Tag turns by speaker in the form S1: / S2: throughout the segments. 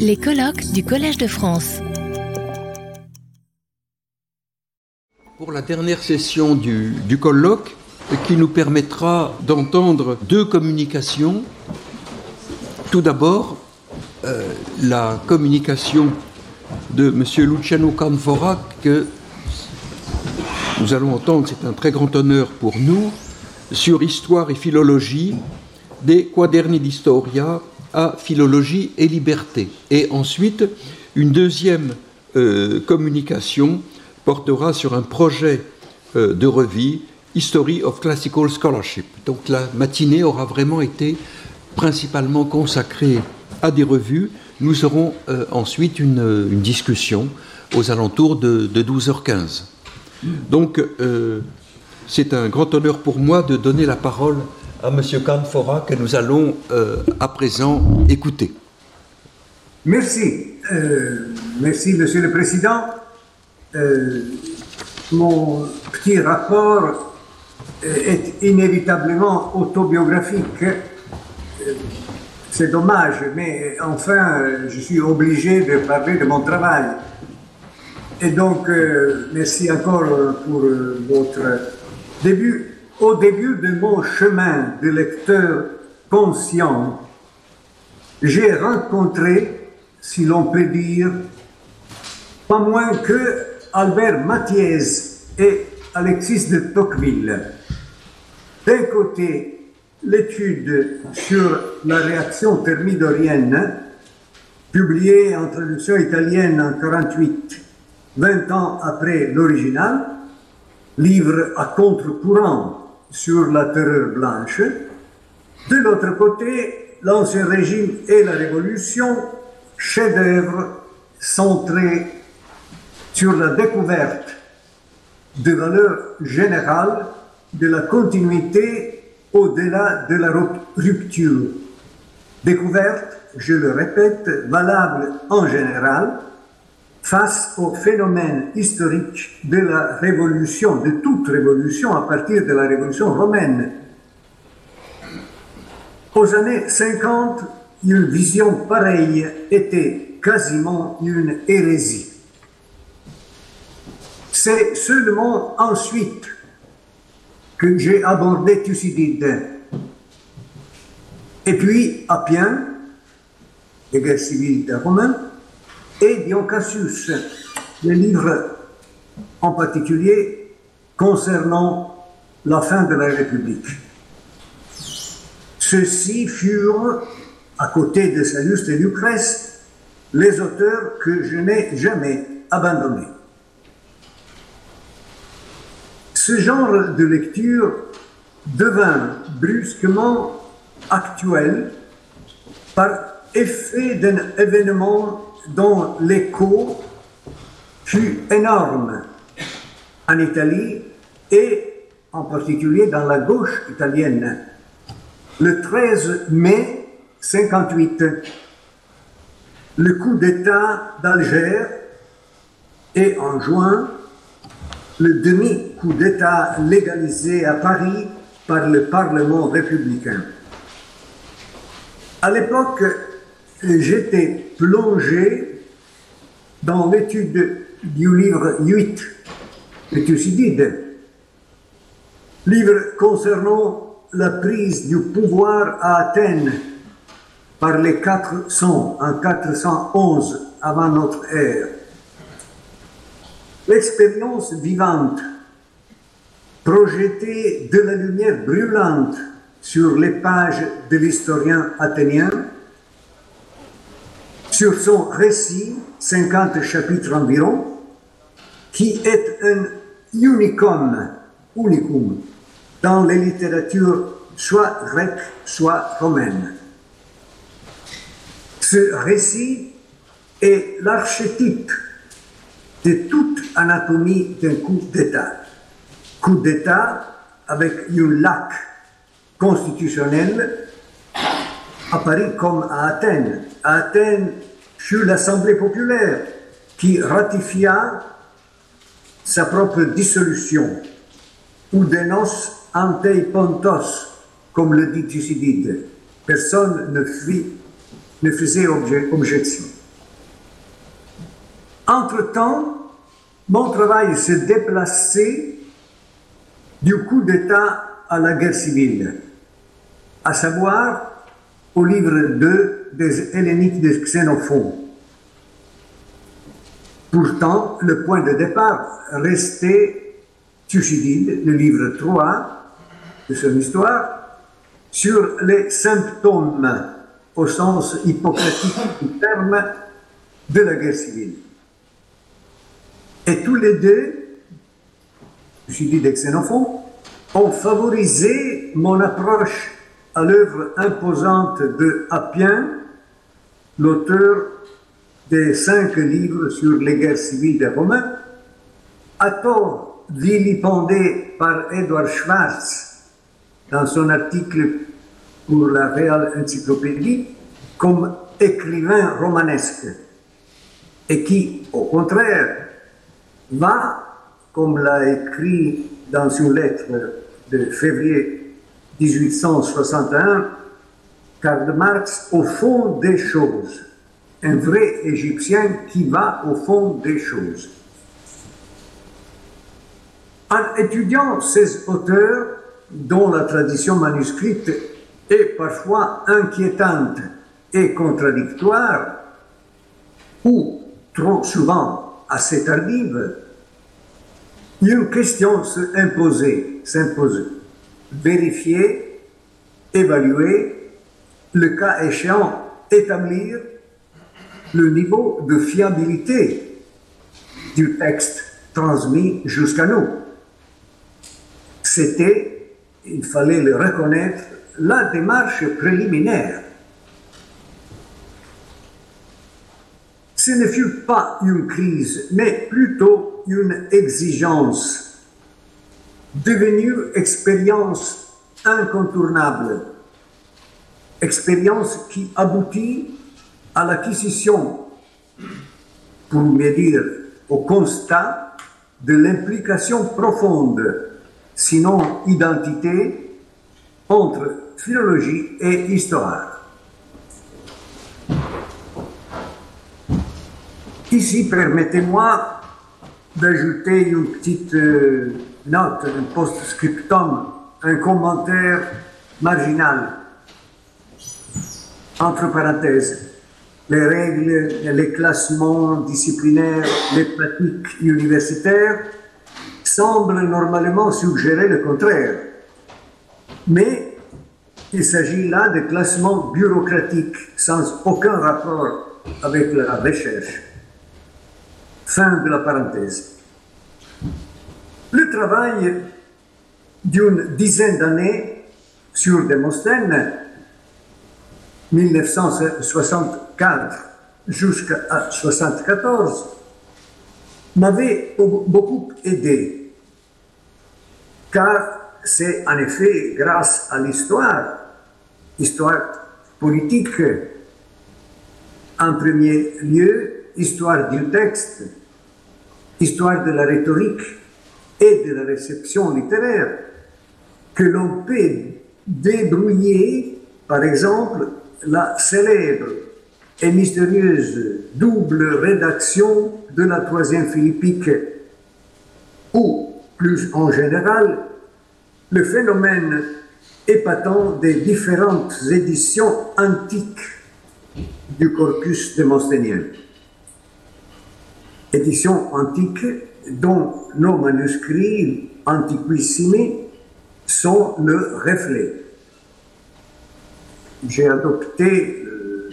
S1: Les colloques du Collège de France.
S2: Pour la dernière session du, colloque, qui nous permettra d'entendre deux communications. Tout d'abord, euh, la communication de M. Luciano Canfora que nous allons entendre, c'est un très grand honneur pour nous, sur histoire et philologie des quaderni d'historia à philologie et liberté. Et ensuite, une deuxième euh, communication portera sur un projet euh, de revue History of Classical Scholarship. Donc la matinée aura vraiment été principalement consacrée à des revues. Nous aurons euh, ensuite une, discussion aux alentours de, de 12h15. Donc c'est un grand honneur pour moi de donner la parole à M. Canfora que nous allons euh, à présent écouter.
S3: Merci. Euh, merci, Monsieur le Président. Euh, mon petit rapport est inévitablement autobiographique. C'est dommage, mais enfin, je suis obligé de parler de mon travail. Et donc, merci encore pour votre début. Au début de mon chemin de lecteur conscient, j'ai rencontré, si l'on peut dire, pas moins que Albert Mathiez et Alexis de Tocqueville. D'un côté, l'étude sur la réaction thermidorienne, publiée en traduction italienne en 48, 20 ans après l'original, livre à contre-courant sur la terreur blanche. De l'autre côté, l'Ancien Régime et la Révolution, chef-d'œuvre centré sur la découverte de valeurs générales de la continuité au-delà de la rupture. Découverte, je le répète, valable en général face au phénomène historique de la révolution, de toute révolution à partir de la révolution romaine. Aux années 50, une vision pareille était quasiment une hérésie. C'est seulement ensuite que j'ai abordé Thucydide. Et puis Appien, les guerres civiles des Romains, et Dion Cassius, le livre en particulier concernant la fin de la République. Ceux-ci furent, à côté de Salius et Lucrèce, les auteurs que je n'ai jamais abandonnés. Ce genre de lecture devint brusquement actuel par effet d'un événement dont l'écho fut énorme en Italie et en particulier dans la gauche italienne. Le 13 mai 58, le coup d'État d'Alger et en juin, le demi-coup d'État légalisé à Paris par le Parlement républicain. À l'époque, j'étais plongé dans l'étude du livre 8 de Thucydide, livre concernant la prise du pouvoir à Athènes par les 400 en 411 avant notre ère. L'expérience vivante, projetée de la lumière brûlante sur les pages de l'historien athénien, sur son récit, 50 chapitres environ, qui est un unicum, unicum dans les littératures soit grecques, soit romaines. Ce récit est l'archétype de toute anatomie d'un coup d'État. Coup d'État avec une lac constitutionnelle à Paris comme à Athènes. À Athènes fut l'Assemblée populaire qui ratifia sa propre dissolution, ou dénonce ante pontos, comme le dit Thucydide. Personne ne fit ne faisait objection. Entre-temps, mon travail se déplaçait du coup d'État à la guerre civile, à savoir au livre 2 des Helléniques de Xénophon. Pourtant, le point de départ restait Thucydide, le livre 3 de son histoire, sur les symptômes, au sens hippocratique du terme, de la guerre civile. Et tous les deux, Thucydide et Xénophon, ont favorisé mon approche à l'œuvre imposante de Appien, l'auteur des cinq livres sur les guerres civiles des Romains, à tort vilipendé par Edward Schwartz dans son article pour la Real Encyclopédie comme écrivain romanesque, et qui, au contraire, va, comme l'a écrit dans une lettre de février 1861, Karl Marx au fond des choses, un vrai Égyptien qui va au fond des choses. En étudiant ces auteurs, dont la tradition manuscrite est parfois inquiétante et contradictoire, ou trop souvent assez tardive, une question s'imposait, s'imposait vérifier, évaluer, le cas échéant, établir le niveau de fiabilité du texte transmis jusqu'à nous. C'était, il fallait le reconnaître, la démarche préliminaire. Ce ne fut pas une crise, mais plutôt une exigence devenue expérience incontournable, expérience qui aboutit à l'acquisition, pour mieux dire au constat de l'implication profonde, sinon identité, entre philologie et histoire. Ici, permettez-moi d'ajouter une petite euh, note, un post-scriptum, un commentaire marginal. Entre parenthèses, les règles, les classements disciplinaires, les pratiques universitaires semblent normalement suggérer le contraire. Mais il s'agit là de classements bureaucratiques sans aucun rapport avec la recherche. Fin de la parenthèse. Le travail d'une dizaine d'années sur Démosthène, 1964 jusqu'à 1974, m'avait beaucoup aidé, car c'est en effet grâce à l'histoire, histoire politique, en premier lieu, histoire du texte, histoire de la rhétorique, et de la réception littéraire que l'on peut débrouiller, par exemple, la célèbre et mystérieuse double rédaction de la troisième philippique, ou, plus en général, le phénomène épatant des différentes éditions antiques du corpus démosthénien. Éditions antiques dont nos manuscrits antiquissimi sont le reflet. J'ai adopté euh,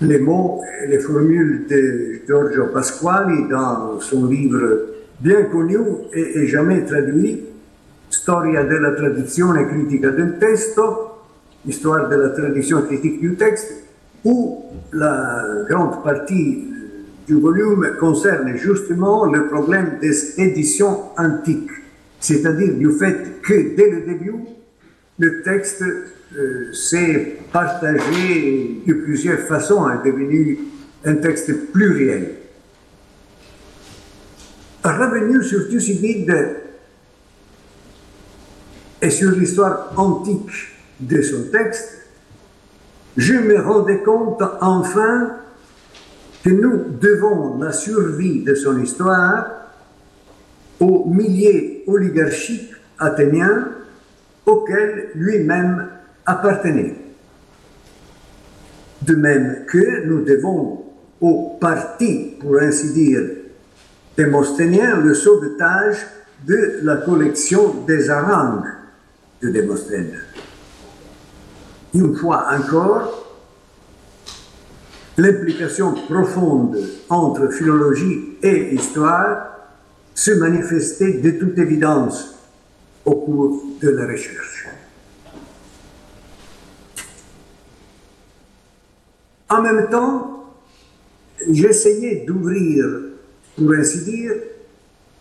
S3: les mots et les formules de Giorgio Pasquali dans son livre bien connu et, jamais traduit, Storia della tradizione critica del testo, Histoire de la tradition critique du texte, où la grande partie du volume concerne justement le problème des éditions antiques, c'est-à-dire du fait que dès le début, le texte euh, s'est partagé de plusieurs façons, est devenu un texte pluriel. Revenu sur Thucydide et sur l'histoire antique de son texte, je me rendais compte enfin que nous devons la survie de son histoire aux milliers oligarchiques athéniens auxquels lui-même appartenait. De même que nous devons au parti, pour ainsi dire, démosthénien le sauvetage de la collection des harangues de Démosthène. Une fois encore, l'implication profonde entre philologie et histoire se manifestait de toute évidence au cours de la recherche. En même temps, j'essayais d'ouvrir, pour ainsi dire,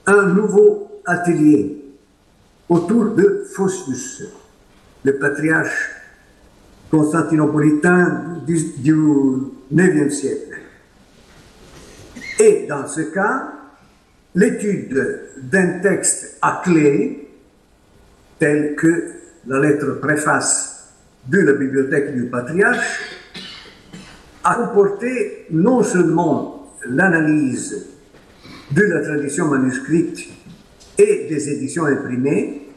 S3: un nouveau atelier autour de Faustus, le patriarche constantinopolitain du, du 9e siècle. Et dans ce cas, l'étude d'un texte à clé, tel que la lettre préface de la bibliothèque du patriarche, a comporté non seulement l'analyse de la tradition manuscrite et des éditions imprimées,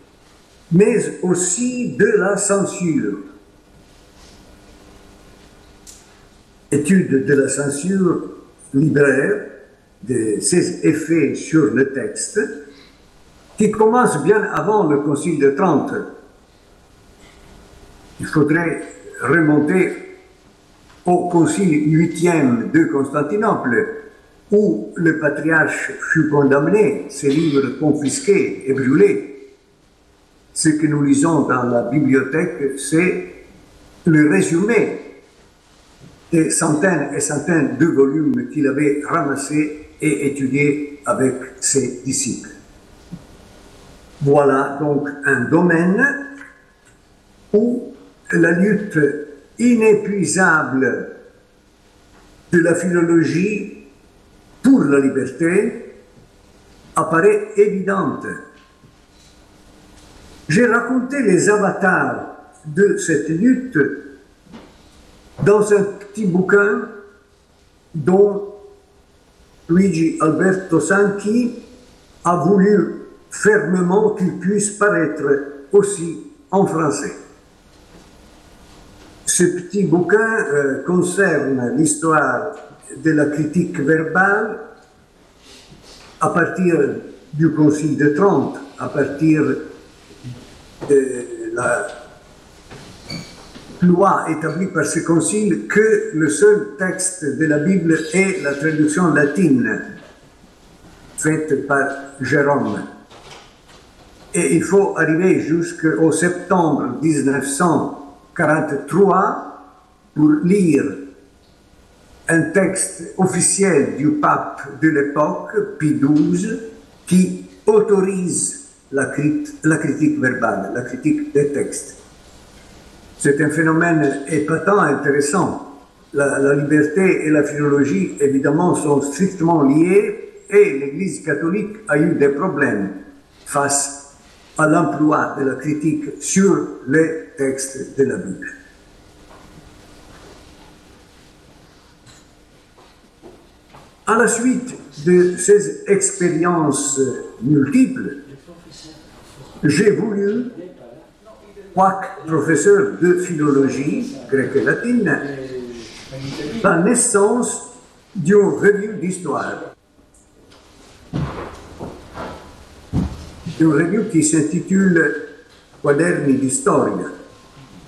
S3: mais aussi de la censure. Étude de la censure libraire, de ses effets sur le texte, qui commence bien avant le Concile de Trente. Il faudrait remonter au Concile huitième de Constantinople, où le patriarche fut condamné, ses livres confisqués et brûlés. Ce que nous lisons dans la bibliothèque, c'est le résumé des centaines et centaines de volumes qu'il avait ramassés et étudiés avec ses disciples. Voilà donc un domaine où la lutte inépuisable de la philologie pour la liberté apparaît évidente. J'ai raconté les avatars de cette lutte dans un petit bouquin dont Luigi Alberto Sanchi a voulu fermement qu'il puisse paraître aussi en français. Ce petit bouquin euh, concerne l'histoire de la critique verbale à partir du Concile de Trente, à partir de la loi établie par ce concile que le seul texte de la Bible est la traduction latine faite par Jérôme. Et il faut arriver jusqu'au septembre 1943 pour lire un texte officiel du pape de l'époque, Pie XII, qui autorise la, critique verbale, la critique des textes. C'est un phénomène épatant, intéressant. La, la, liberté et la philologie, évidemment, sont strictement liées et l'Église catholique a eu des problèmes face à l'emploi de la critique sur les textes de la Bible. À la suite de ces expériences multiples, j'ai voulu, quoique professeur de philologie grecque et latine, la naissance d'une revue d'histoire. Une revue qui s'intitule Quaderni d'Historia.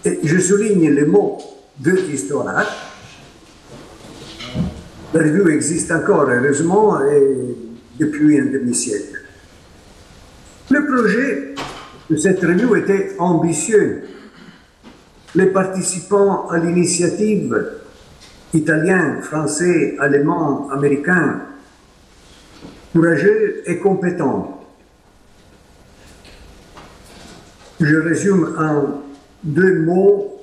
S3: Et je souligne le mot de histoire la revue existe encore, heureusement, et depuis un demi-siècle. Le projet de cette revue était ambitieux. Les participants à l'initiative, italiens, français, allemands, américains, courageux et compétents. Je résume en deux mots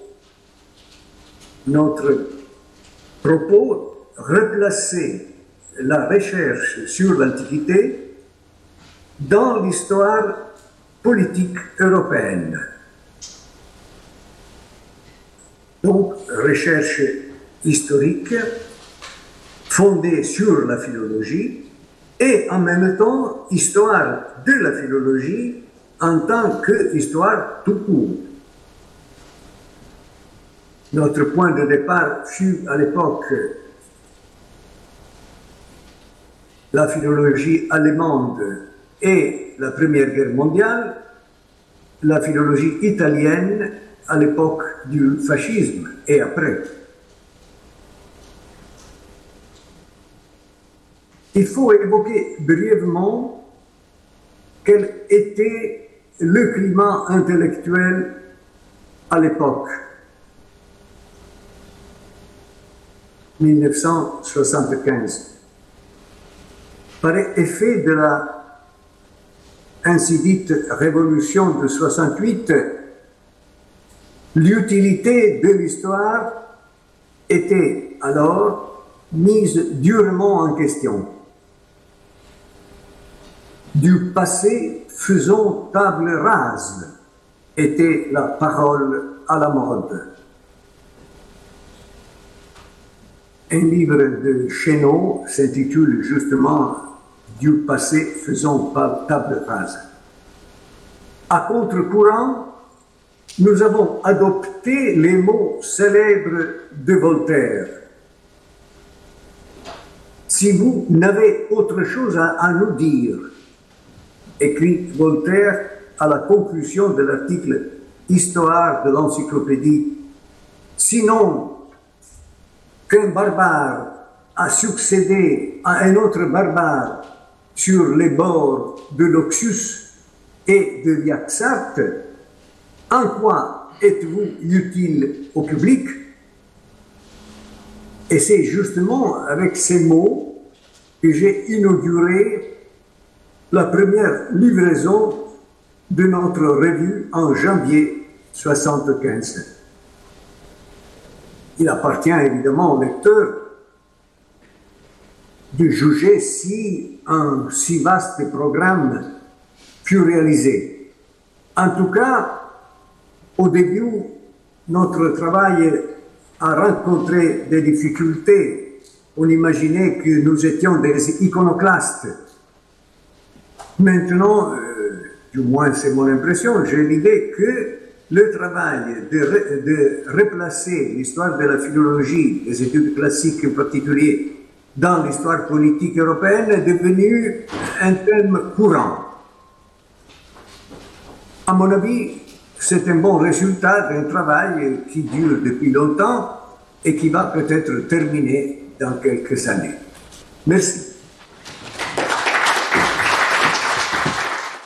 S3: notre propos replacer la recherche sur l'Antiquité dans l'histoire politique européenne. Donc, recherche historique fondée sur la philologie et en même temps histoire de la philologie en tant qu'histoire tout court. Notre point de départ fut à l'époque la philologie allemande et la Première Guerre mondiale, la philologie italienne à l'époque du fascisme et après. Il faut évoquer brièvement quel était le climat intellectuel à l'époque. 1975. Par effet de la ainsi dite révolution de 68, l'utilité de l'histoire était alors mise durement en question. Du passé, faisons table rase, était la parole à la mode. Un livre de Chénaud s'intitule justement Du passé, faisons table rase. À contre-courant, nous avons adopté les mots célèbres de Voltaire. Si vous n'avez autre chose à, nous dire, écrit Voltaire à la conclusion de l'article Histoire de l'encyclopédie, sinon qu'un barbare a succédé à un autre barbare sur les bords de l'Oxus et de Yaxart, en quoi êtes-vous utile au public? Et c'est justement avec ces mots que j'ai inauguré la première livraison de notre revue en janvier 1975 il appartient évidemment au lecteur de juger si un si vaste programme fut réalisé. En tout cas, au début, notre travail a rencontré des difficultés. On imaginait que nous étions des iconoclastes. Maintenant, euh, du moins c'est mon impression, j'ai l'idée que le travail de, replacer l'histoire de la philologie, des études classiques en particulier, dans l'histoire politique européenne est devenu un thème courant. À mon avis, c'est un bon résultat d'un travail qui dure depuis longtemps et qui va peut-être terminer dans quelques années. Merci.